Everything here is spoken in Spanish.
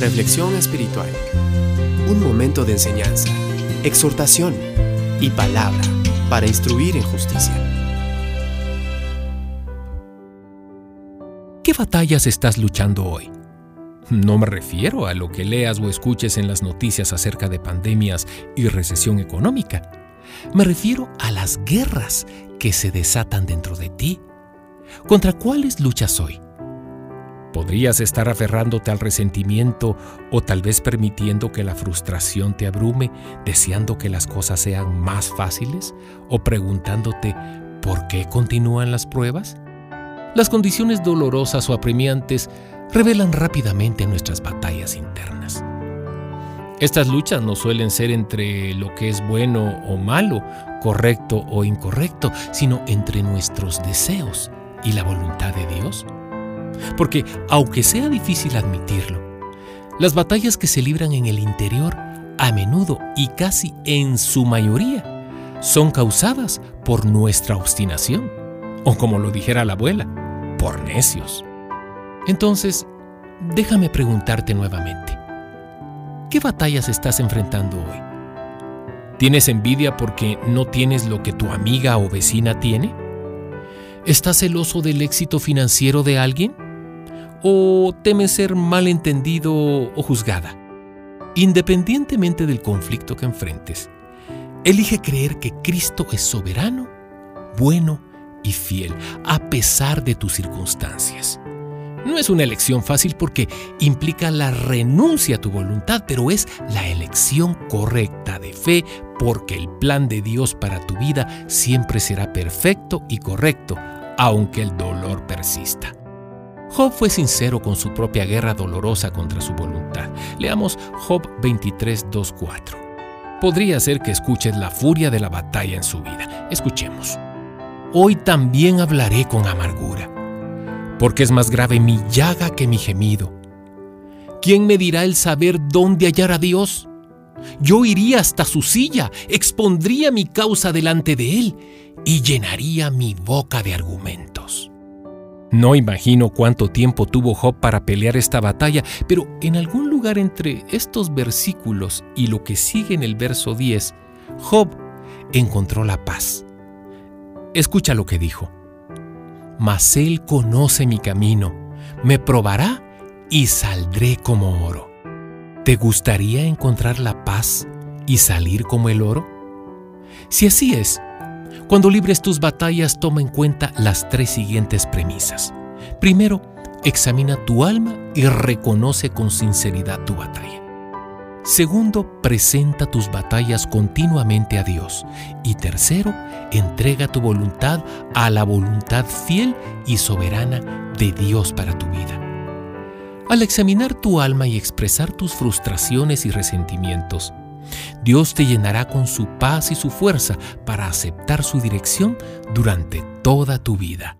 Reflexión espiritual. Un momento de enseñanza, exhortación y palabra para instruir en justicia. ¿Qué batallas estás luchando hoy? No me refiero a lo que leas o escuches en las noticias acerca de pandemias y recesión económica. Me refiero a las guerras que se desatan dentro de ti. ¿Contra cuáles luchas hoy? Podrías estar aferrándote al resentimiento o tal vez permitiendo que la frustración te abrume, deseando que las cosas sean más fáciles o preguntándote ¿por qué continúan las pruebas? Las condiciones dolorosas o apremiantes revelan rápidamente nuestras batallas internas. Estas luchas no suelen ser entre lo que es bueno o malo, correcto o incorrecto, sino entre nuestros deseos y la voluntad de Dios. Porque, aunque sea difícil admitirlo, las batallas que se libran en el interior, a menudo y casi en su mayoría, son causadas por nuestra obstinación, o como lo dijera la abuela, por necios. Entonces, déjame preguntarte nuevamente, ¿qué batallas estás enfrentando hoy? ¿Tienes envidia porque no tienes lo que tu amiga o vecina tiene? ¿Estás celoso del éxito financiero de alguien? ¿O temes ser malentendido o juzgada? Independientemente del conflicto que enfrentes, elige creer que Cristo es soberano, bueno y fiel, a pesar de tus circunstancias. No es una elección fácil porque implica la renuncia a tu voluntad, pero es la elección correcta de fe porque el plan de Dios para tu vida siempre será perfecto y correcto, aunque el dolor persista. Job fue sincero con su propia guerra dolorosa contra su voluntad. Leamos Job 23, 4. Podría ser que escuches la furia de la batalla en su vida. Escuchemos. Hoy también hablaré con amargura porque es más grave mi llaga que mi gemido. ¿Quién me dirá el saber dónde hallar a Dios? Yo iría hasta su silla, expondría mi causa delante de él y llenaría mi boca de argumentos. No imagino cuánto tiempo tuvo Job para pelear esta batalla, pero en algún lugar entre estos versículos y lo que sigue en el verso 10, Job encontró la paz. Escucha lo que dijo mas Él conoce mi camino, me probará y saldré como oro. ¿Te gustaría encontrar la paz y salir como el oro? Si así es, cuando libres tus batallas toma en cuenta las tres siguientes premisas. Primero, examina tu alma y reconoce con sinceridad tu batalla. Segundo, presenta tus batallas continuamente a Dios. Y tercero, entrega tu voluntad a la voluntad fiel y soberana de Dios para tu vida. Al examinar tu alma y expresar tus frustraciones y resentimientos, Dios te llenará con su paz y su fuerza para aceptar su dirección durante toda tu vida.